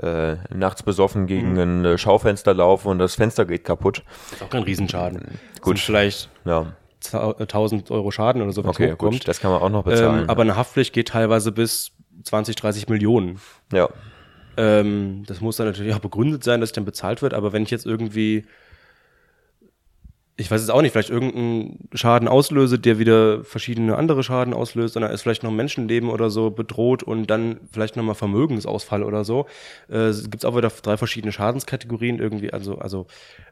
äh, äh, nachts besoffen Mhm. gegen ein äh, Schaufenster laufe und das Fenster geht kaputt. Ist auch kein Riesenschaden. Gut. Gut. Sind vielleicht Ja, zau- 1000 Euro Schaden oder so, okay, hochkommt. gut, das kann man auch noch bezahlen. ähm, aber eine Haftpflicht geht teilweise bis 20, 30 Millionen. ja, Ähm, das muss dann natürlich auch begründet sein, dass es dann bezahlt wird, aber wenn ich jetzt irgendwie, ich weiß es auch nicht, vielleicht irgendeinen Schaden auslöse, der wieder verschiedene andere Schaden auslöst, dann ist vielleicht noch ein Menschenleben oder so bedroht und dann vielleicht nochmal Vermögensausfall oder so. Äh, es gibt auch wieder drei verschiedene Schadenskategorien irgendwie, also, also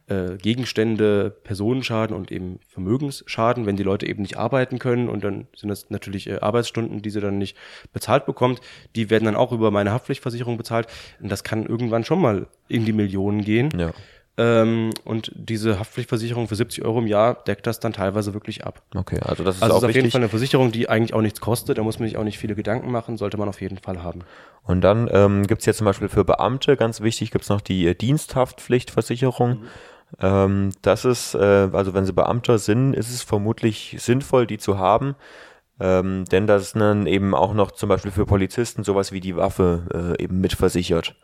äh, Gegenstände, Personenschaden und eben Vermögensschaden, wenn die Leute eben nicht arbeiten können und dann sind das natürlich äh, Arbeitsstunden, die sie dann nicht bezahlt bekommt, die werden dann auch über meine Haftpflichtversicherung bezahlt und das kann irgendwann schon mal in die Millionen gehen. ja. Ähm, und diese Haftpflichtversicherung für 70 Euro im Jahr deckt das dann teilweise wirklich ab. Okay, also das ist Also auch ist auf jeden. Fall eine Versicherung, die eigentlich auch nichts kostet, da muss man sich auch nicht viele Gedanken machen, sollte man auf jeden Fall haben. Und dann ähm, gibt es jetzt zum Beispiel für Beamte, ganz wichtig, gibt es noch die äh, Diensthaftpflichtversicherung. Ähm, das ist, äh, also wenn sie Beamter sind, ist es vermutlich sinnvoll, die zu haben. Ähm, denn das ist dann eben auch noch zum Beispiel für Polizisten sowas wie die Waffe äh, eben mitversichert.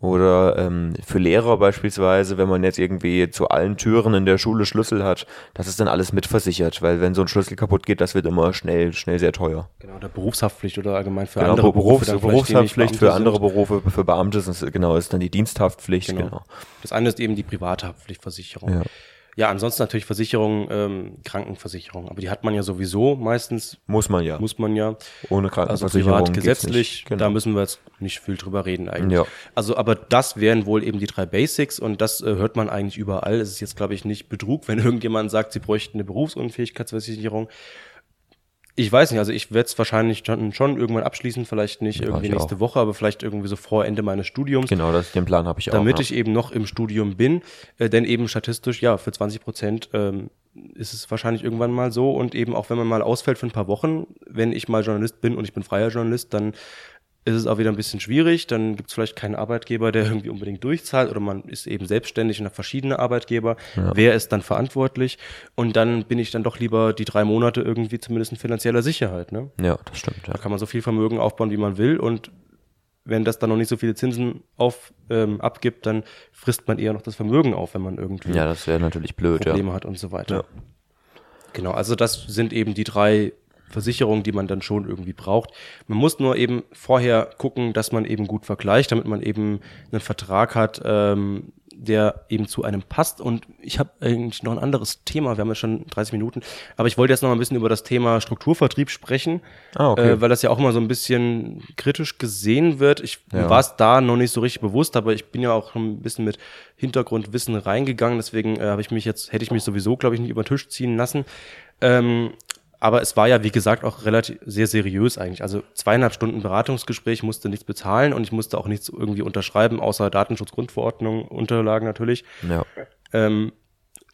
Oder ähm, für Lehrer beispielsweise, wenn man jetzt irgendwie zu allen Türen in der Schule Schlüssel hat, das ist dann alles mitversichert, weil wenn so ein Schlüssel kaputt geht, das wird immer schnell, schnell sehr teuer. Genau, oder Berufshaftpflicht oder allgemein für Genau, andere Berufs Berufe. Berufshaftpflicht für Beamte andere. Berufe, für Beamte ist genau, ist dann die Diensthaftpflicht, Genau. genau. Das eine ist eben die private Haftpflichtversicherung. Ja. Ja, ansonsten natürlich Versicherung, ähm, Krankenversicherung. Aber die hat man ja sowieso meistens, Muss man ja. muss man ja. Ohne Also Krankenversicherung privat geht's gesetzlich. Genau. da müssen wir jetzt nicht viel drüber reden eigentlich. Ja. Also, aber das wären wohl eben die drei Basics und das äh, hört man eigentlich überall. Es ist jetzt, glaube ich, nicht Betrug, wenn (laughs) irgendjemand sagt, sie bräuchten eine Berufsunfähigkeitsversicherung. Ich weiß nicht, also ich werde es wahrscheinlich schon, schon irgendwann abschließen, vielleicht nicht Ja, irgendwie nächste auch. Woche, aber vielleicht irgendwie so vor Ende meines Studiums. Genau, das, den Plan habe ich auch. damit ja. ich eben noch im Studium bin, äh, denn eben statistisch, ja, für 20 Prozent ähm, ist es wahrscheinlich irgendwann mal so und eben auch wenn man mal ausfällt für ein paar Wochen, wenn ich mal Journalist bin und ich bin freier Journalist, dann ist es auch wieder ein bisschen schwierig, dann gibt es vielleicht keinen Arbeitgeber, der irgendwie unbedingt durchzahlt oder man ist eben selbstständig und hat verschiedene Arbeitgeber. Wer ist dann verantwortlich? Und dann bin ich dann doch lieber die drei Monate irgendwie zumindest in finanzieller Sicherheit. Ne? ja, das stimmt. Ja. Da kann man so viel Vermögen aufbauen, wie man will. Und wenn das dann noch nicht so viele Zinsen auf, ähm, abgibt, dann frisst man eher noch das Vermögen auf, wenn man irgendwie ja, das wäre natürlich blöd, ja. Probleme hat und so weiter. Ja. Genau, also das sind eben die drei Versicherungen, die man dann schon irgendwie braucht. Man muss nur eben vorher gucken, dass man eben gut vergleicht, damit man eben einen Vertrag hat, ähm, der eben zu einem passt. Und ich habe eigentlich noch ein anderes Thema. Wir haben ja schon 30 Minuten, aber ich wollte jetzt noch mal ein bisschen über das Thema Strukturvertrieb sprechen, Ah, okay. äh, weil das ja auch mal so ein bisschen kritisch gesehen wird. Ich Ja. war es da noch nicht so richtig bewusst, aber ich bin ja auch ein bisschen mit Hintergrundwissen reingegangen. Deswegen äh, habe ich mich jetzt hätte ich mich sowieso, glaube ich, nicht über den Tisch ziehen lassen. Ähm, aber es war ja, wie gesagt, auch relativ sehr seriös eigentlich. Also zweieinhalb Stunden Beratungsgespräch, musste nichts bezahlen und ich musste auch nichts irgendwie unterschreiben, außer Datenschutzgrundverordnung, Unterlagen natürlich. ja. Ähm,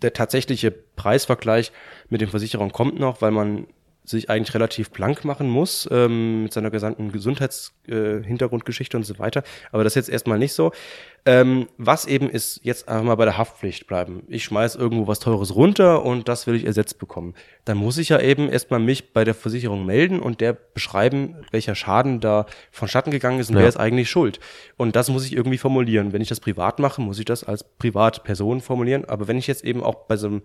der tatsächliche Preisvergleich mit den Versicherungen kommt noch, weil man sich eigentlich relativ blank machen muss ähm, mit seiner gesamten Gesundheitshintergrundgeschichte äh, und so weiter. Aber das ist jetzt erstmal nicht so. Ähm, was eben ist, jetzt einfach mal bei der Haftpflicht bleiben. Ich schmeiß irgendwo was Teures runter und das will ich ersetzt bekommen. Dann muss ich ja eben erstmal mich bei der Versicherung melden und der beschreiben, welcher Schaden da vonstatten gegangen ist und Ja. wer ist eigentlich schuld. Und das muss ich irgendwie formulieren. Wenn ich das privat mache, muss ich das als Privatperson formulieren. Aber wenn ich jetzt eben auch bei so einem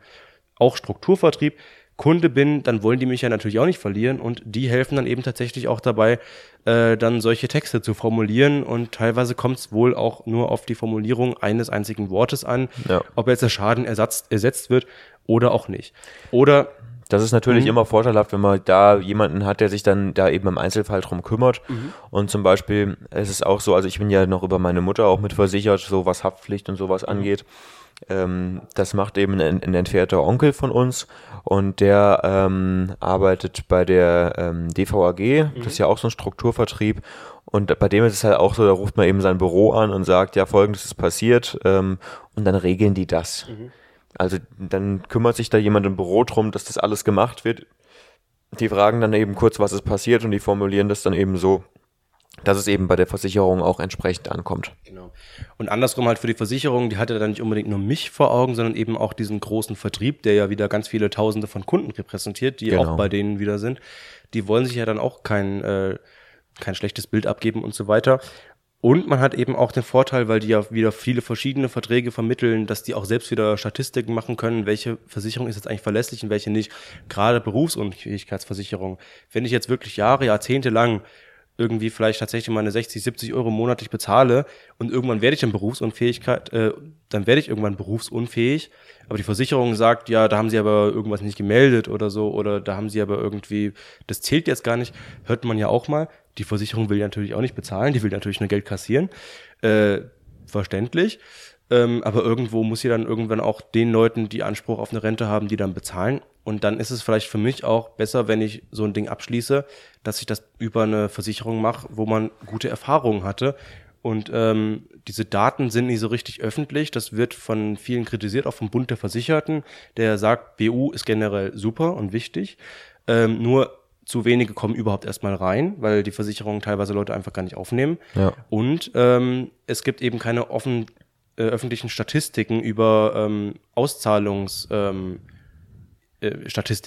auch Strukturvertrieb Kunde bin, dann wollen die mich ja natürlich auch nicht verlieren und die helfen dann eben tatsächlich auch dabei, äh, dann solche Texte zu formulieren und teilweise kommt es wohl auch nur auf die Formulierung eines einzigen Wortes an, Ja. ob jetzt der Schaden ersatzt, ersetzt wird oder auch nicht. Oder Das ist natürlich Mhm. immer vorteilhaft, wenn man da jemanden hat, der sich dann da eben im Einzelfall drum kümmert. Mhm. Und zum Beispiel ist es auch so, also ich bin ja noch über meine Mutter auch mit versichert, so was Haftpflicht und sowas Mhm. angeht. Ähm, das macht eben ein, ein entfernter Onkel von uns und der ähm, arbeitet bei der ähm, DVAG, das ist ja auch so ein Strukturvertrieb. Und bei dem ist es halt auch so, da ruft man eben sein Büro an und sagt, ja, folgendes ist passiert ähm, und dann regeln die das. Also dann kümmert sich da jemand im Büro drum, dass das alles gemacht wird. Die fragen dann eben kurz, was ist passiert und die formulieren das dann eben so, dass es eben bei der Versicherung auch entsprechend ankommt. Genau. Und andersrum halt für die Versicherung, die hatte dann nicht unbedingt nur mich vor Augen, sondern eben auch diesen großen Vertrieb, der ja wieder ganz viele Tausende von Kunden repräsentiert, die Genau. auch bei denen wieder sind. Die wollen sich ja dann auch kein, äh, kein schlechtes Bild abgeben und so weiter. Und man hat eben auch den Vorteil, weil die ja wieder viele verschiedene Verträge vermitteln, dass die auch selbst wieder Statistiken machen können, welche Versicherung ist jetzt eigentlich verlässlich und welche nicht. Gerade Berufsunfähigkeitsversicherung. Wenn ich jetzt wirklich Jahre, Jahrzehnte lang irgendwie vielleicht tatsächlich meine 60, 70 Euro monatlich bezahle und irgendwann werde ich dann Berufsunfähigkeit, äh, dann werde ich irgendwann berufsunfähig, aber die Versicherung sagt, ja, da haben sie aber irgendwas nicht gemeldet oder so oder da haben sie aber irgendwie, das zählt jetzt gar nicht, hört man ja auch mal. Die Versicherung will natürlich auch nicht bezahlen, die will natürlich nur Geld kassieren, äh, verständlich. Ähm, aber irgendwo muss sie dann irgendwann auch den Leuten, die Anspruch auf eine Rente haben, die dann bezahlen. Und dann ist es vielleicht für mich auch besser, wenn ich so ein Ding abschließe, dass ich das über eine Versicherung mache, wo man gute Erfahrungen hatte. Und ähm, diese Daten sind nicht so richtig öffentlich. Das wird von vielen kritisiert, auch vom Bund der Versicherten, der sagt, BU ist generell super und wichtig. Ähm, nur zu wenige kommen überhaupt erstmal rein, weil die Versicherungen teilweise Leute einfach gar nicht aufnehmen. Ja. Und ähm, es gibt eben keine offen, äh, öffentlichen Statistiken über ähm, Auszahlungs, ähm, äh,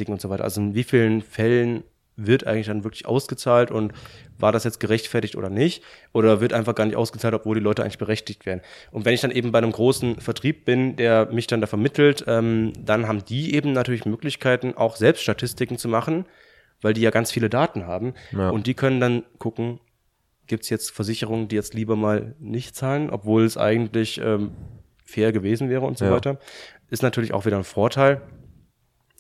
und so weiter. Also in wie vielen Fällen wird eigentlich dann wirklich ausgezahlt und war das jetzt gerechtfertigt oder nicht? Oder wird einfach gar nicht ausgezahlt, obwohl die Leute eigentlich berechtigt werden? Und wenn ich dann eben bei einem großen Vertrieb bin, der mich dann da vermittelt, ähm, dann haben die eben natürlich Möglichkeiten, auch selbst Statistiken zu machen, weil die ja ganz viele Daten haben. Ja. Und die können dann gucken, gibt es jetzt Versicherungen, die jetzt lieber mal nicht zahlen, obwohl es eigentlich ähm, fair gewesen wäre und so Ja. weiter. Ist natürlich auch wieder ein Vorteil.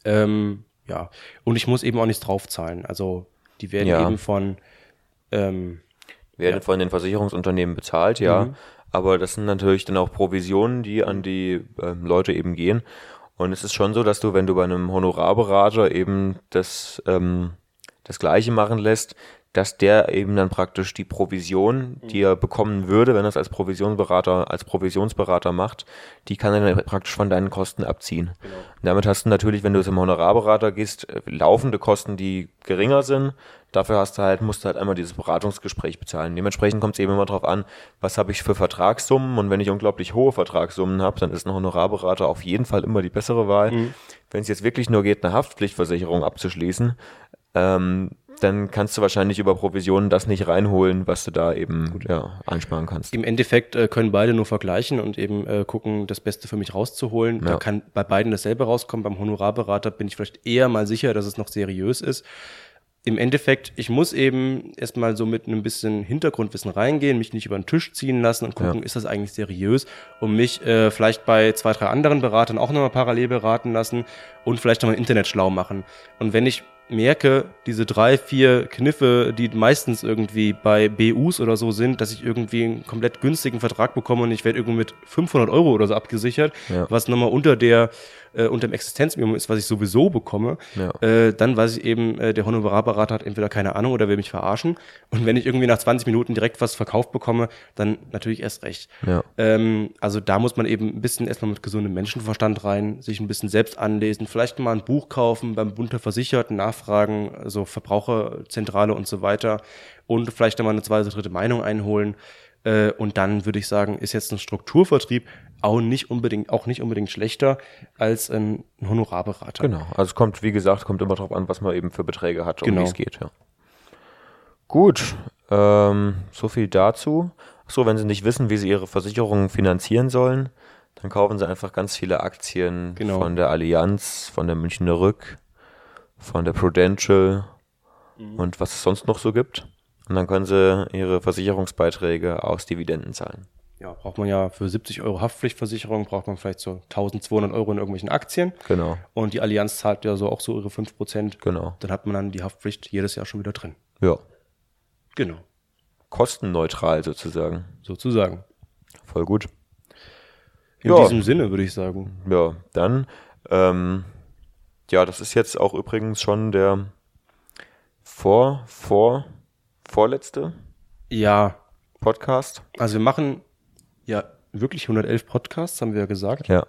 Ähm, ja, und ich muss eben auch nichts draufzahlen. Also die werden Ja. eben von ähm, Werden von den Versicherungsunternehmen bezahlt, ja. Mhm. Aber das sind natürlich dann auch Provisionen, die an die ähm, Leute eben gehen. Und es ist schon so, dass du, wenn du bei einem Honorarberater eben das, ähm, das Gleiche machen lässt, dass der eben dann praktisch die Provision, die er bekommen würde, wenn er es als Provisionsberater, als Provisionsberater macht, die kann er dann praktisch von deinen Kosten abziehen. Genau. Damit hast du natürlich, wenn du es im Honorarberater gehst, äh, laufende Kosten, die geringer sind. Dafür hast du halt, musst du halt einmal dieses Beratungsgespräch bezahlen. Dementsprechend kommt es eben immer darauf an, was habe ich für Vertragssummen und wenn ich unglaublich hohe Vertragssummen habe, dann ist ein Honorarberater auf jeden Fall immer die bessere Wahl. Mhm. Wenn es jetzt wirklich nur geht, eine Haftpflichtversicherung abzuschließen, ähm, dann kannst du wahrscheinlich über Provisionen das nicht reinholen, was du da eben ja, einsparen kannst. Im Endeffekt äh, können beide nur vergleichen und eben äh, gucken, das Beste für mich rauszuholen. Ja. Da kann bei beiden dasselbe rauskommen. Beim Honorarberater bin ich vielleicht eher mal sicher, dass es noch seriös ist. Im Endeffekt, ich muss eben erstmal so mit einem bisschen Hintergrundwissen reingehen, mich nicht über den Tisch ziehen lassen und gucken, ja. ist das eigentlich seriös und mich äh, vielleicht bei zwei, drei anderen Beratern auch nochmal parallel beraten lassen und vielleicht nochmal Internet schlau machen. Und wenn ich merke, diese drei, vier Kniffe, die meistens irgendwie bei BUs oder so sind, dass ich irgendwie einen komplett günstigen Vertrag bekomme und ich werde irgendwie mit 500 Euro oder so abgesichert, ja. was nochmal unter der äh, unter dem Existenzminimum ist, was ich sowieso bekomme, ja. äh, dann weiß ich eben, äh, der Honorarberater hat entweder keine Ahnung oder will mich verarschen. Und wenn ich irgendwie nach 20 Minuten direkt was verkauft bekomme, dann natürlich erst recht. Ja. Ähm, also da muss man eben ein bisschen erstmal mit gesundem Menschenverstand rein, sich ein bisschen selbst anlesen, vielleicht mal ein Buch kaufen, beim Bund der Versicherten nachfragen, also Verbraucherzentrale und so weiter und vielleicht mal eine zweite, dritte Meinung einholen. Äh, und dann würde ich sagen, ist jetzt ein Strukturvertrieb auch nicht unbedingt, auch nicht unbedingt schlechter als ein Honorarberater. Genau. Also es kommt, wie gesagt, kommt immer darauf an, was man eben für Beträge hat, um genau. wie es geht, ja. Gut, ähm, so viel dazu. So, wenn Sie nicht wissen, wie Sie Ihre Versicherungen finanzieren sollen, dann kaufen Sie einfach ganz viele Aktien genau. von der Allianz, von der Münchner Rück, von der Prudential mhm. und was es sonst noch so gibt. Und dann können Sie Ihre Versicherungsbeiträge aus Dividenden zahlen ja, braucht man ja für 70 Euro Haftpflichtversicherung, braucht man vielleicht so 1200 Euro in irgendwelchen Aktien. Genau. Und die Allianz zahlt ja so auch so ihre 5%. Genau. Dann hat man dann die Haftpflicht jedes Jahr schon wieder drin. Ja. Genau. Kostenneutral sozusagen. Sozusagen. Voll gut. In ja. diesem Sinne würde ich sagen. Ja, dann, ähm, ja, das ist jetzt auch übrigens schon der vor, vor, vorletzte. Ja. Podcast. Also wir machen ja wirklich 111 Podcasts, haben wir ja gesagt. Ja.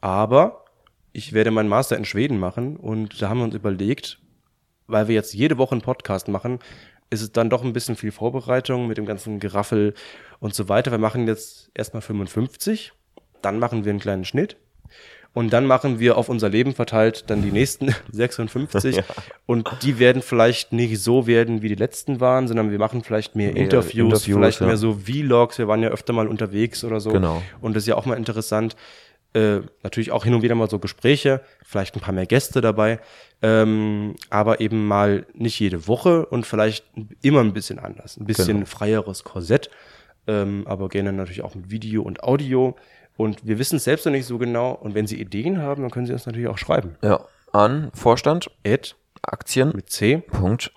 Aber ich werde meinen Master in Schweden machen und da haben wir uns überlegt, weil wir jetzt jede Woche einen Podcast machen, ist es dann doch ein bisschen viel Vorbereitung mit dem ganzen Geraffel und so weiter. Wir machen jetzt erstmal 55, dann machen wir einen kleinen Schnitt und dann machen wir auf unser Leben verteilt dann die nächsten (laughs) 56. ja. Und die werden vielleicht nicht so werden, wie die letzten waren, sondern wir machen vielleicht mehr Interviews, Interviews vielleicht ja. mehr so Vlogs. Wir waren ja öfter mal unterwegs oder so. Genau. Und das ist ja auch mal interessant. Äh, natürlich auch hin und wieder mal so Gespräche, vielleicht ein paar mehr Gäste dabei, ähm, aber eben mal nicht jede Woche und vielleicht immer ein bisschen anders, ein bisschen genau. freieres Korsett, ähm, aber gerne natürlich auch mit Video und Audio. Und wir wissen es selbst noch nicht so genau. Und wenn Sie Ideen haben, dann können Sie uns natürlich auch schreiben. Ja, an Vorstand at Aktien mit C. Punkt.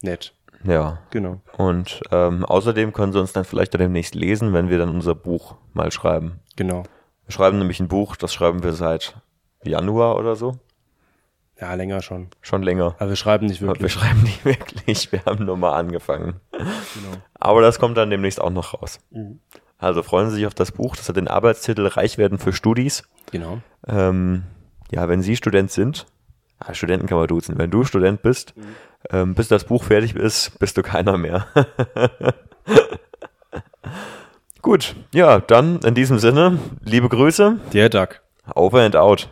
Net. Ja. Genau. Und ähm, außerdem können Sie uns dann vielleicht demnächst lesen, wenn wir dann unser Buch mal schreiben. Genau. Wir schreiben nämlich ein Buch, das schreiben wir seit Januar oder so. Ja, länger schon. Schon länger. Aber wir schreiben nicht wirklich. Aber wir schreiben nicht (laughs) wirklich. Wir haben nur mal angefangen. Genau. Aber das kommt dann demnächst auch noch raus. Mhm. Also freuen Sie sich auf das Buch. Das hat den Arbeitstitel Reich werden für Studis. Genau. Ähm, ja, wenn Sie Student sind, ah, Studenten kann man duzen. Wenn du Student bist, mhm. ähm, bis das Buch fertig ist, bist du keiner mehr. (laughs) Gut, ja, dann in diesem Sinne, liebe Grüße. Der Duck. Over and out.